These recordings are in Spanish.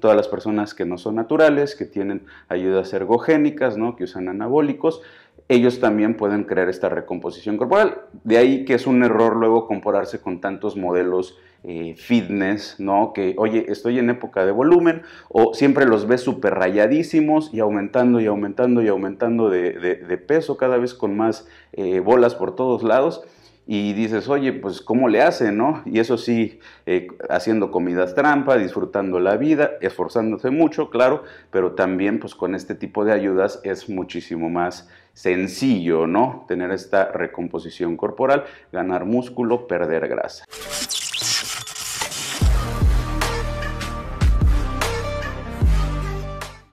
todas las personas que no son naturales, que tienen ayudas ergogénicas, ¿no? que usan anabólicos, ellos también pueden crear esta recomposición corporal. De ahí que es un error luego compararse con tantos modelos eh, fitness, ¿no? Que, oye, estoy en época de volumen, o siempre los ves súper rayadísimos y aumentando y aumentando y aumentando de, peso, cada vez con más eh, bolas por todos lados y dices, oye, pues ¿cómo le hacen, no? Y eso sí, eh, haciendo comidas trampa, disfrutando la vida, esforzándose mucho, claro, pero también pues con este tipo de ayudas es muchísimo más sencillo, ¿no? Tener esta recomposición corporal, ganar músculo, perder grasa.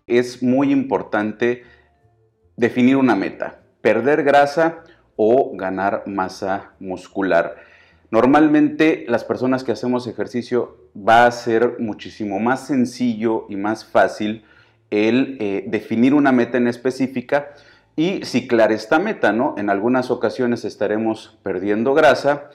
Es muy importante definir una meta. Perder grasa o ganar masa muscular. Normalmente las personas que hacemos ejercicio va a ser muchísimo más sencillo y más fácil el eh, definir una meta en específica y ciclar esta meta, ¿no? En algunas ocasiones estaremos perdiendo grasa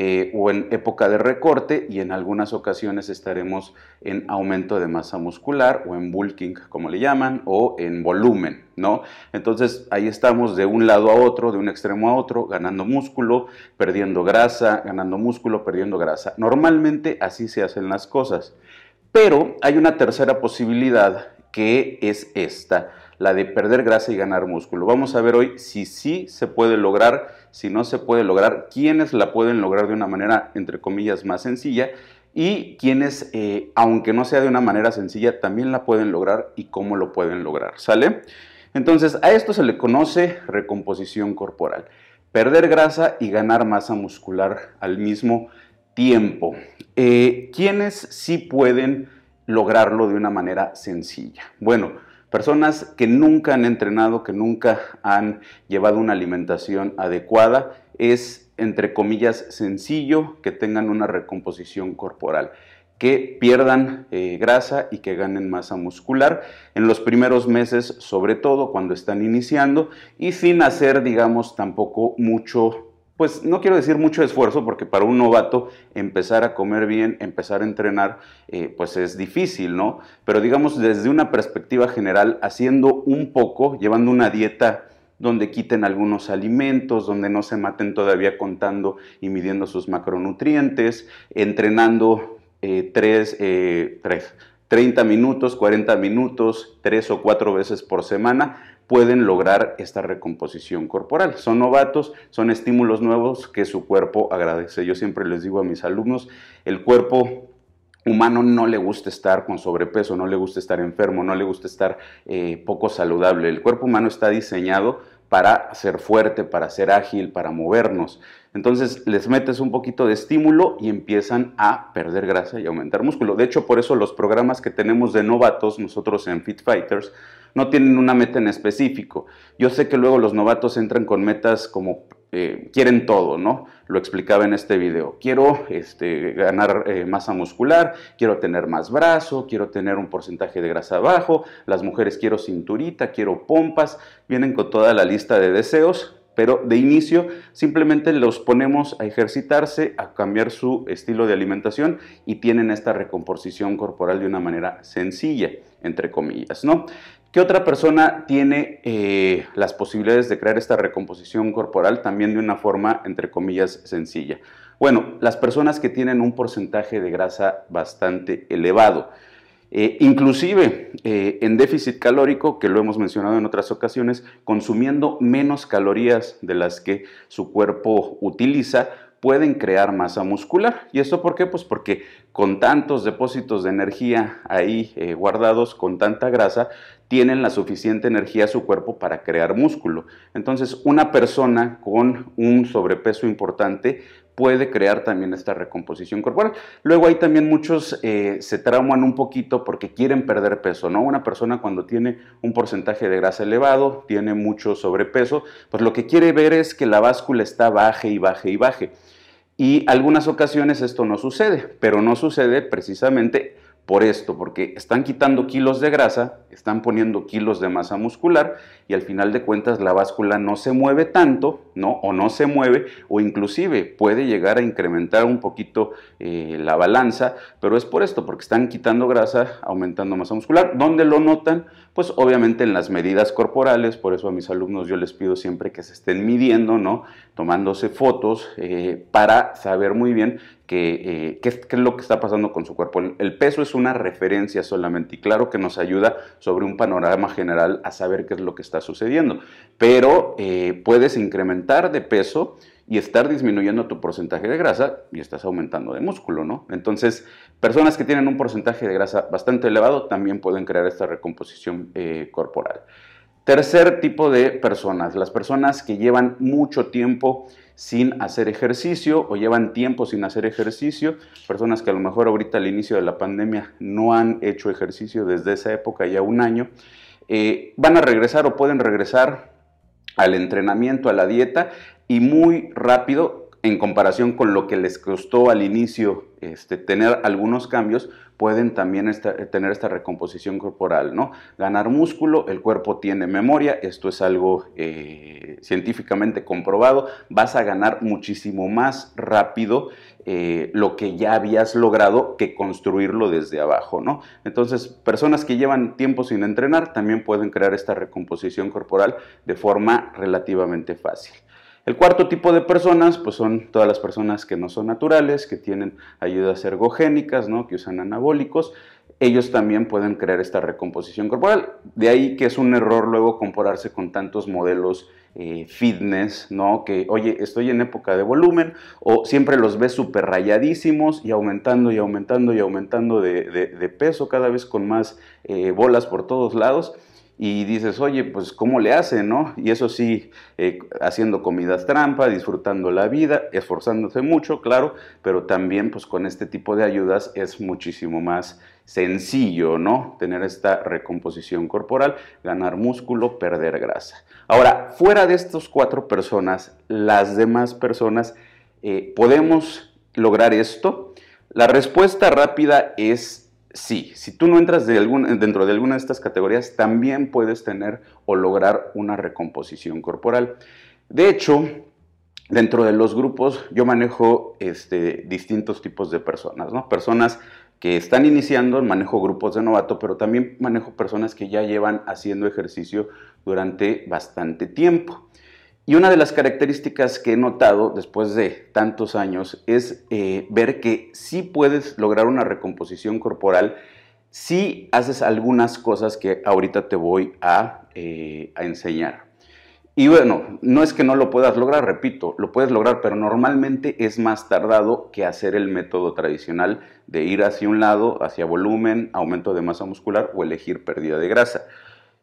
eh, o en época de recorte y en algunas ocasiones estaremos en aumento de masa muscular o en bulking, como le llaman, o en volumen, ¿no? Entonces ahí estamos de un lado a otro, de un extremo a otro, ganando músculo, perdiendo grasa, ganando músculo, perdiendo grasa. Normalmente así se hacen las cosas. Pero hay una tercera posibilidad que es esta la de perder grasa y ganar músculo. Vamos a ver hoy si sí se puede lograr, si no se puede lograr, quiénes la pueden lograr de una manera, entre comillas, más sencilla y quienes, eh, aunque no sea de una manera sencilla, también la pueden lograr y cómo lo pueden lograr. ¿Sale? Entonces, a esto se le conoce recomposición corporal. Perder grasa y ganar masa muscular al mismo tiempo. Eh, ¿Quiénes sí pueden lograrlo de una manera sencilla? Bueno, Personas que nunca han entrenado, que nunca han llevado una alimentación adecuada, es, entre comillas, sencillo que tengan una recomposición corporal que pierdan eh, grasa y que ganen masa muscular en los primeros meses, sobre todo cuando están iniciando y sin hacer, digamos, tampoco mucho pues no quiero decir mucho esfuerzo, porque para un novato empezar a comer bien, empezar a entrenar, eh, pues es difícil, ¿no? Pero digamos desde una perspectiva general, haciendo un poco, llevando una dieta donde quiten algunos alimentos, donde no se maten todavía contando y midiendo sus macronutrientes, entrenando eh, tres, eh, tres, 30 minutos, 40 minutos, tres o cuatro veces por semana, pueden lograr esta recomposición corporal. Son novatos, son estímulos nuevos que su cuerpo agradece. Yo siempre les digo a mis alumnos, el cuerpo humano no le gusta estar con sobrepeso, no le gusta estar enfermo, no le gusta estar eh, poco saludable. El cuerpo humano está diseñado para ser fuerte, para ser ágil, para movernos. Entonces les metes un poquito de estímulo y empiezan a perder grasa y aumentar músculo. De hecho, por eso los programas que tenemos de novatos, nosotros en Fit Fighters, no tienen una meta en específico. Yo sé que luego los novatos entran con metas como eh, quieren todo, ¿no? Lo explicaba en este video. Quiero este, ganar eh, masa muscular, quiero tener más brazo, quiero tener un porcentaje de grasa bajo, las mujeres quiero cinturita, quiero pompas, vienen con toda la lista de deseos, pero de inicio simplemente los ponemos a ejercitarse, a cambiar su estilo de alimentación y tienen esta recomposición corporal de una manera sencilla, entre comillas, ¿no? ¿Qué otra persona tiene eh, las posibilidades de crear esta recomposición corporal también de una forma, entre comillas, sencilla? Bueno, las personas que tienen un porcentaje de grasa bastante elevado. Eh, inclusive eh, en déficit calórico, que lo hemos mencionado en otras ocasiones, consumiendo menos calorías de las que su cuerpo utiliza, pueden crear masa muscular. ¿Y esto por qué? Pues porque con tantos depósitos de energía ahí eh, guardados, con tanta grasa, tienen la suficiente energía a su cuerpo para crear músculo. Entonces, una persona con un sobrepeso importante puede crear también esta recomposición corporal. Luego hay también muchos eh, se trauman un poquito porque quieren perder peso, ¿no? Una persona cuando tiene un porcentaje de grasa elevado, tiene mucho sobrepeso, pues lo que quiere ver es que la báscula está baje y baje y baje. Y algunas ocasiones esto no sucede, pero no sucede precisamente por esto, porque están quitando kilos de grasa, están poniendo kilos de masa muscular y al final de cuentas la báscula no se mueve tanto, ¿no? O no se mueve, o inclusive puede llegar a incrementar un poquito eh, la balanza, pero es por esto, porque están quitando grasa, aumentando masa muscular. ¿Dónde lo notan? Pues obviamente en las medidas corporales, por eso a mis alumnos yo les pido siempre que se estén midiendo, ¿no? Tomándose fotos eh, para saber muy bien eh, qué, es lo que está pasando con su cuerpo. El, peso es una referencia solamente y claro que nos ayuda sobre un panorama general a saber qué es lo que está sucediendo, pero eh, puedes incrementar de peso y estar disminuyendo tu porcentaje de grasa y estás aumentando de músculo, ¿no? Entonces, personas que tienen un porcentaje de grasa bastante elevado también pueden crear esta recomposición eh, corporal. Tercer tipo de personas, las personas que llevan mucho tiempo sin hacer ejercicio o llevan tiempo sin hacer ejercicio, personas que a lo mejor ahorita al inicio de la pandemia no han hecho ejercicio desde esa época ya un año, eh, van a regresar o pueden regresar al entrenamiento, a la dieta y muy rápido en comparación con lo que les costó al inicio este, tener algunos cambios, pueden también tener esta recomposición corporal, ¿no? Ganar músculo, el cuerpo tiene memoria, esto es algo eh, científicamente comprobado, vas a ganar muchísimo más rápido eh, lo que ya habías logrado que construirlo desde abajo, ¿no? Entonces, personas que llevan tiempo sin entrenar también pueden crear esta recomposición corporal de forma relativamente fácil. El cuarto tipo de personas, pues son todas las personas que no son naturales, que tienen ayudas ergogénicas, ¿no? que usan anabólicos. Ellos también pueden crear esta recomposición corporal. De ahí que es un error luego compararse con tantos modelos eh, fitness, ¿no? Que, oye, estoy en época de volumen, o siempre los ves súper rayadísimos y aumentando y aumentando y aumentando de, peso, cada vez con más eh, bolas por todos lados y dices, oye, pues ¿cómo le hacen, no? Y eso sí, eh, haciendo comidas trampa, disfrutando la vida, esforzándose mucho, claro, pero también pues con este tipo de ayudas es muchísimo más sencillo, ¿no? Tener esta recomposición corporal, ganar músculo, perder grasa. Ahora, fuera de estas cuatro personas, las demás personas, eh, ¿podemos lograr esto? La respuesta rápida es sí, si tú no entras dentro de alguna de estas categorías, también puedes tener o lograr una recomposición corporal. De hecho, dentro de los grupos yo manejo este, distintos tipos de personas. Personas que están iniciando, manejo grupos de novato, pero también manejo personas que ya llevan haciendo ejercicio durante bastante tiempo. Y una de las características que he notado después de tantos años es eh, ver que sí puedes lograr una recomposición corporal si haces algunas cosas que ahorita te voy a, eh, a enseñar. Y bueno, no es que no lo puedas lograr, repito, lo puedes lograr, pero normalmente es más tardado que hacer el método tradicional de ir hacia un lado, hacia volumen, aumento de masa muscular o elegir pérdida de grasa.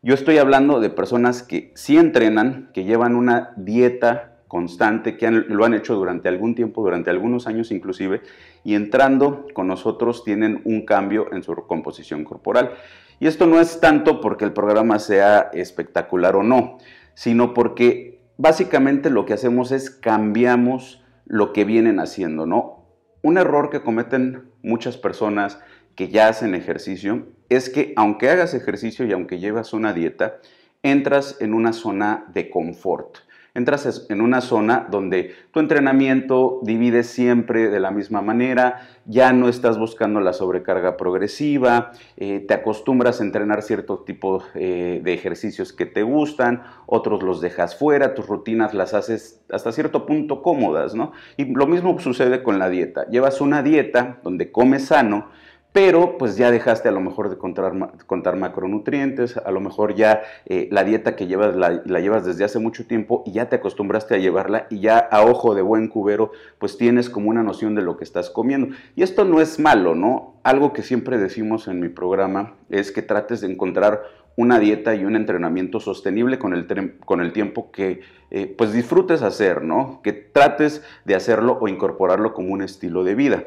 Yo estoy hablando de personas que sí entrenan, que llevan una dieta constante, que lo han hecho durante algún tiempo, durante algunos años inclusive, y entrando con nosotros tienen un cambio en su composición corporal. Y esto no es tanto porque el programa sea espectacular o no, sino porque básicamente lo que hacemos es cambiamos lo que vienen haciendo, ¿no? Un error que cometen muchas personas que ya hacen ejercicio es que aunque hagas ejercicio y aunque llevas una dieta, entras en una zona de confort. Entras en una zona donde tu entrenamiento divide siempre de la misma manera, ya no estás buscando la sobrecarga progresiva, eh, te acostumbras a entrenar cierto tipo eh, de ejercicios que te gustan, otros los dejas fuera, tus rutinas las haces hasta cierto punto cómodas, ¿no? Y lo mismo sucede con la dieta. Llevas una dieta donde comes sano, pero pues ya dejaste a lo mejor de contar, macronutrientes, a lo mejor ya eh, la dieta que llevas la, llevas desde hace mucho tiempo y ya te acostumbraste a llevarla y ya a ojo de buen cubero pues tienes como una noción de lo que estás comiendo. Y esto no es malo, ¿no? Algo que siempre decimos en mi programa es que trates de encontrar una dieta y un entrenamiento sostenible con el, con el tiempo que eh, pues disfrutes hacer, ¿no? Que trates de hacerlo o incorporarlo como un estilo de vida.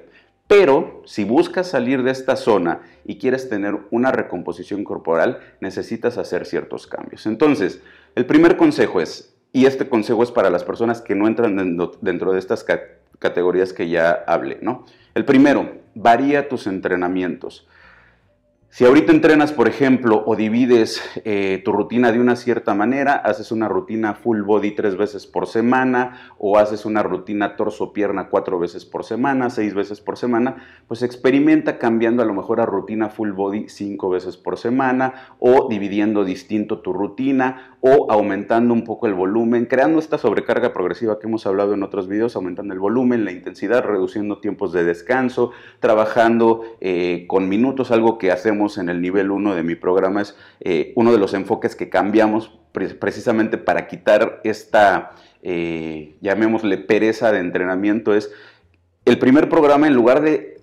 Pero si buscas salir de esta zona y quieres tener una recomposición corporal, necesitas hacer ciertos cambios. Entonces, el primer consejo es, y este consejo es para las personas que no entran dentro de estas categorías que ya hablé, ¿no? El primero, varía tus entrenamientos. Si ahorita entrenas, por ejemplo, o divides eh, tu rutina de una cierta manera, haces una rutina full body tres veces por semana, o haces una rutina torso-pierna cuatro veces por semana, seis veces por semana, pues experimenta cambiando a lo mejor a rutina full body cinco veces por semana, o dividiendo distinto tu rutina, o aumentando un poco el volumen, creando esta sobrecarga progresiva que hemos hablado en otros videos, aumentando el volumen, la intensidad, reduciendo tiempos de descanso, trabajando eh, con minutos, algo que hacemos en el nivel 1 de mi programa es eh, uno de los enfoques que cambiamos precisamente para quitar esta, eh, llamémosle pereza de entrenamiento, es el primer programa, en lugar de,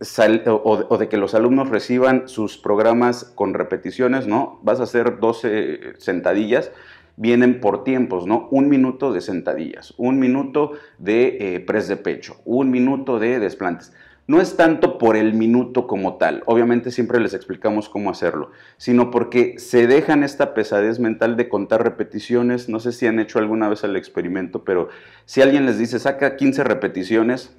o, de que los alumnos reciban sus programas con repeticiones, ¿no? Vas a hacer 12 sentadillas, vienen por tiempos, ¿no? Un minuto de sentadillas, un minuto de eh, press de pecho, un minuto de desplantes no es tanto por el minuto como tal, obviamente siempre les explicamos cómo hacerlo, sino porque se dejan esta pesadez mental de contar repeticiones, no sé si han hecho alguna vez el experimento, pero si alguien les dice saca 15 repeticiones,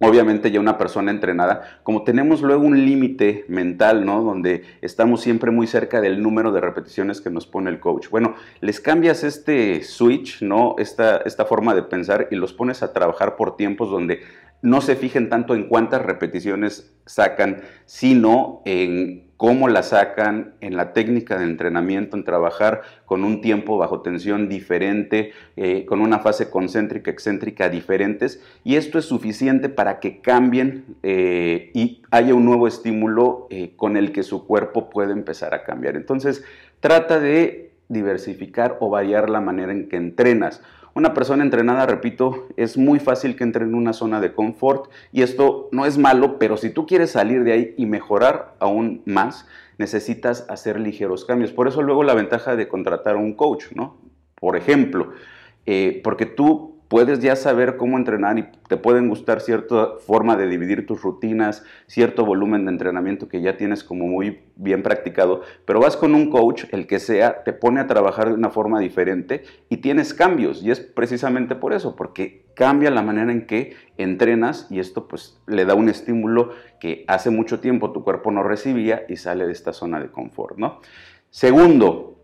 obviamente ya una persona entrenada, como tenemos luego un límite mental, ¿no? Donde estamos siempre muy cerca del número de repeticiones que nos pone el coach. Bueno, les cambias este switch, ¿no? Esta, esta forma de pensar y los pones a trabajar por tiempos donde no se fijen tanto en cuántas repeticiones sacan, sino en cómo la sacan, en la técnica de entrenamiento, en trabajar con un tiempo bajo tensión diferente, eh, con una fase concéntrica, excéntrica diferentes, y esto es suficiente para que cambien eh, y haya un nuevo estímulo eh, con el que su cuerpo puede empezar a cambiar. Entonces, trata de diversificar o variar la manera en que entrenas. Una persona entrenada, repito, es muy fácil que entre en una zona de confort y esto no es malo, pero si tú quieres salir de ahí y mejorar aún más, necesitas hacer ligeros cambios. Por eso luego la ventaja de contratar a un coach, ¿no? Por ejemplo, eh, porque tú puedes ya saber cómo entrenar y te pueden gustar cierta forma de dividir tus rutinas, cierto volumen de entrenamiento que ya tienes como muy bien practicado, pero vas con un coach, el que sea, te pone a trabajar de una forma diferente y tienes cambios y es precisamente por eso, porque cambia la manera en que entrenas y esto pues le da un estímulo que hace mucho tiempo tu cuerpo no recibía y sale de esta zona de confort, ¿no? Segundo,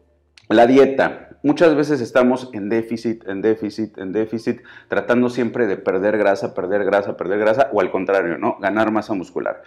la dieta. Muchas veces estamos en déficit, en déficit, en déficit, tratando siempre de perder grasa, perder grasa, perder grasa, o al contrario, ¿no? Ganar masa muscular.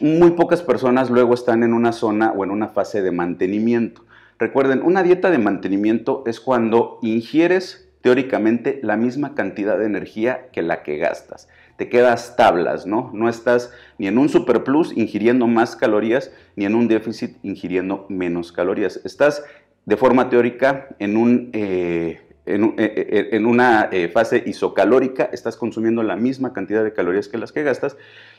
muy pocas personas luego están en una zona o en una fase de mantenimiento. Recuerden, una dieta de mantenimiento es cuando ingieres teóricamente la misma cantidad de energía que la que gastas. Te quedas tablas, ¿no? No estás ni en un superplus ingiriendo más calorías, ni en un déficit ingiriendo menos calorías. Estás de forma teórica en, un, eh, en, eh, eh, en, una fase isocalórica, estás consumiendo la misma cantidad de calorías que las que gastas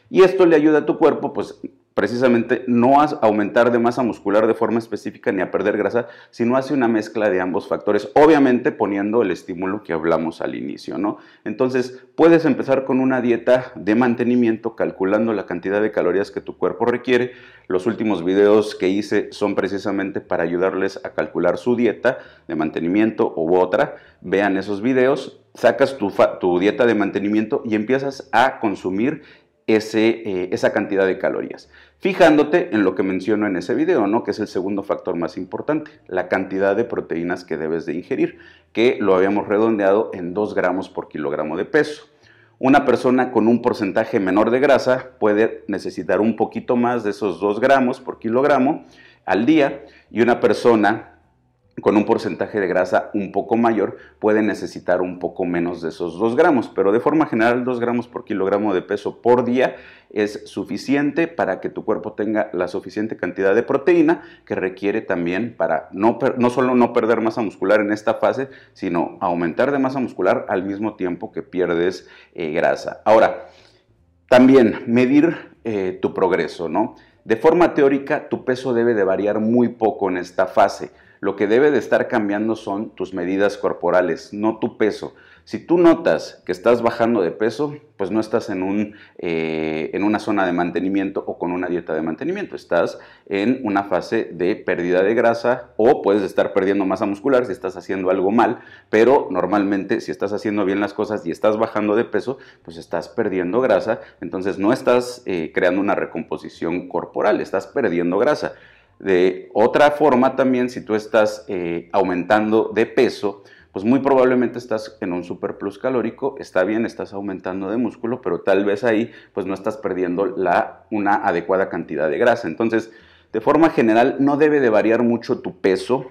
y esto le ayuda a tu cuerpo pues precisamente no a aumentar de masa muscular de forma específica ni a perder grasa, sino hace una mezcla de ambos factores, obviamente poniendo el estímulo que hablamos al inicio, ¿no? Entonces, puedes empezar con una dieta de mantenimiento calculando la cantidad de calorías que tu cuerpo requiere. Los últimos videos que hice son precisamente para ayudarles a calcular su dieta de mantenimiento u otra. Vean esos videos, sacas tu, tu dieta de mantenimiento y empiezas a consumir eh, esa cantidad de calorías. Fijándote en lo que menciono en ese video, ¿no? que es el segundo factor más importante, la cantidad de proteínas que debes de ingerir, que lo habíamos redondeado en 2 gramos por kilogramo de peso. Una persona con un porcentaje menor de grasa puede necesitar un poquito más de esos 2 gramos por kilogramo al día y una persona con un porcentaje de grasa un poco mayor puede necesitar un poco menos de esos 2 gramos, pero de forma general 2 gramos por kilogramo de peso por día es suficiente para que tu cuerpo tenga la suficiente cantidad de proteína que requiere también para no, no solo no perder masa muscular en esta fase, sino aumentar de masa muscular al mismo tiempo que pierdes eh, grasa. Ahora, también medir eh, tu progreso, ¿no? De forma teórica, tu peso debe de variar muy poco en esta fase Lo que debe de estar cambiando son tus medidas corporales, no tu peso. Si tú notas que estás bajando de peso, pues no estás en, un, eh, en una zona de mantenimiento o con una dieta de mantenimiento, estás en una fase de pérdida de grasa o puedes estar perdiendo masa muscular si estás haciendo algo mal, pero normalmente si estás haciendo bien las cosas y estás bajando de peso, pues estás perdiendo grasa, entonces no estás eh, creando una recomposición corporal, estás perdiendo grasa. De otra forma también, si tú estás eh, aumentando de peso, pues muy probablemente estás en un superplus calórico, está bien, estás aumentando de músculo, pero tal vez ahí pues no estás perdiendo la, una adecuada cantidad de grasa. Entonces, de forma general, no debe de variar mucho tu peso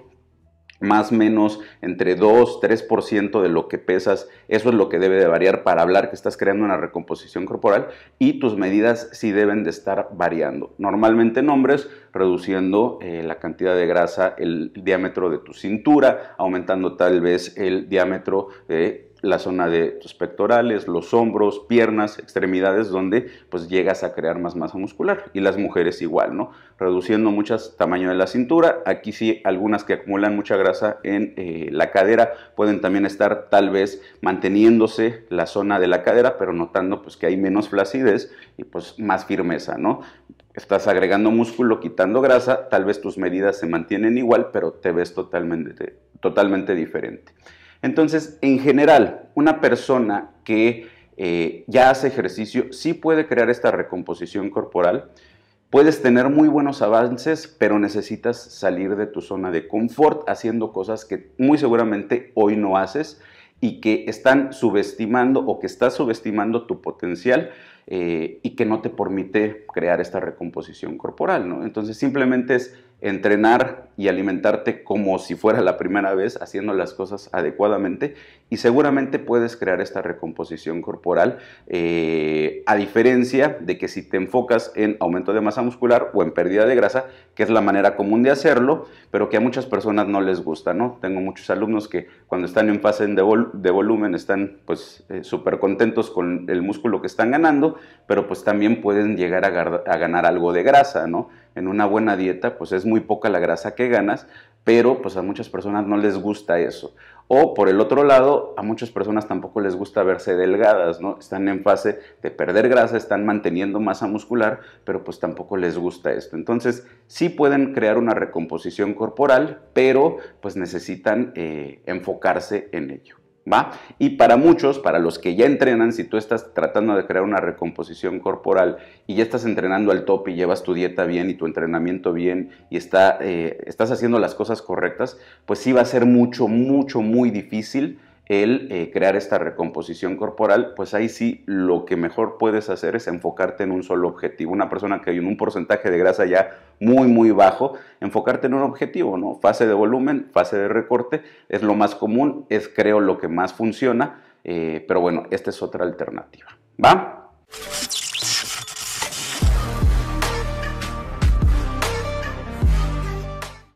más o menos entre 2, 3% de lo que pesas, eso es lo que debe de variar para hablar que estás creando una recomposición corporal y tus medidas sí deben de estar variando. Normalmente en hombres, reduciendo eh, la cantidad de grasa, el diámetro de tu cintura, aumentando tal vez el diámetro de la zona de tus pectorales, los hombros, piernas, extremidades, donde pues llegas a crear más masa muscular. Y las mujeres igual, ¿no? Reduciendo mucho tamaño de la cintura. Aquí sí, algunas que acumulan mucha grasa en eh, la cadera pueden también estar tal vez manteniéndose la zona de la cadera, pero notando pues que hay menos flacidez y pues más firmeza, ¿no? Estás agregando músculo, quitando grasa, tal vez tus medidas se mantienen igual, pero te ves totalmente, totalmente diferente. Entonces, en general, una persona que eh, ya hace ejercicio sí puede crear esta recomposición corporal. Puedes tener muy buenos avances, pero necesitas salir de tu zona de confort haciendo cosas que muy seguramente hoy no haces y que están subestimando o que estás subestimando tu potencial eh, y que no te permite crear esta recomposición corporal. Entonces simplemente es entrenar y alimentarte como si fuera la primera vez, haciendo las cosas adecuadamente y seguramente puedes crear esta recomposición corporal, eh, a diferencia de que si te enfocas en aumento de masa muscular o en pérdida de grasa, que es la manera común de hacerlo, pero que a muchas personas no les gusta. Tengo muchos alumnos que cuando están en fase de, volumen están pues eh, súper contentos con el músculo que están ganando, pero pues también pueden llegar a, ganar algo de grasa, ¿no? en una buena dieta, pues es muy poca la grasa que ganas, pero pues a muchas personas no les gusta eso. O por el otro lado, a muchas personas tampoco les gusta verse delgadas, ¿no? Están en fase de perder grasa, están manteniendo masa muscular, pero pues tampoco les gusta esto. Entonces, sí pueden crear una recomposición corporal, pero pues necesitan eh, enfocarse en ello. ¿Va? Y para muchos, para los que ya entrenan, si tú estás tratando de crear una recomposición corporal y ya estás entrenando al top y llevas tu dieta bien y tu entrenamiento bien y está, eh, estás haciendo las cosas correctas, pues sí va a ser mucho, mucho, muy difícil el eh, crear esta recomposición corporal, pues ahí sí lo que mejor puedes hacer es enfocarte en un solo objetivo. Una persona que hay un porcentaje de grasa ya muy, muy bajo, enfocarte en un objetivo, ¿no? Fase de volumen, fase de recorte, es lo más común, es creo lo que más funciona, eh, pero bueno, esta es otra alternativa. ¿Va?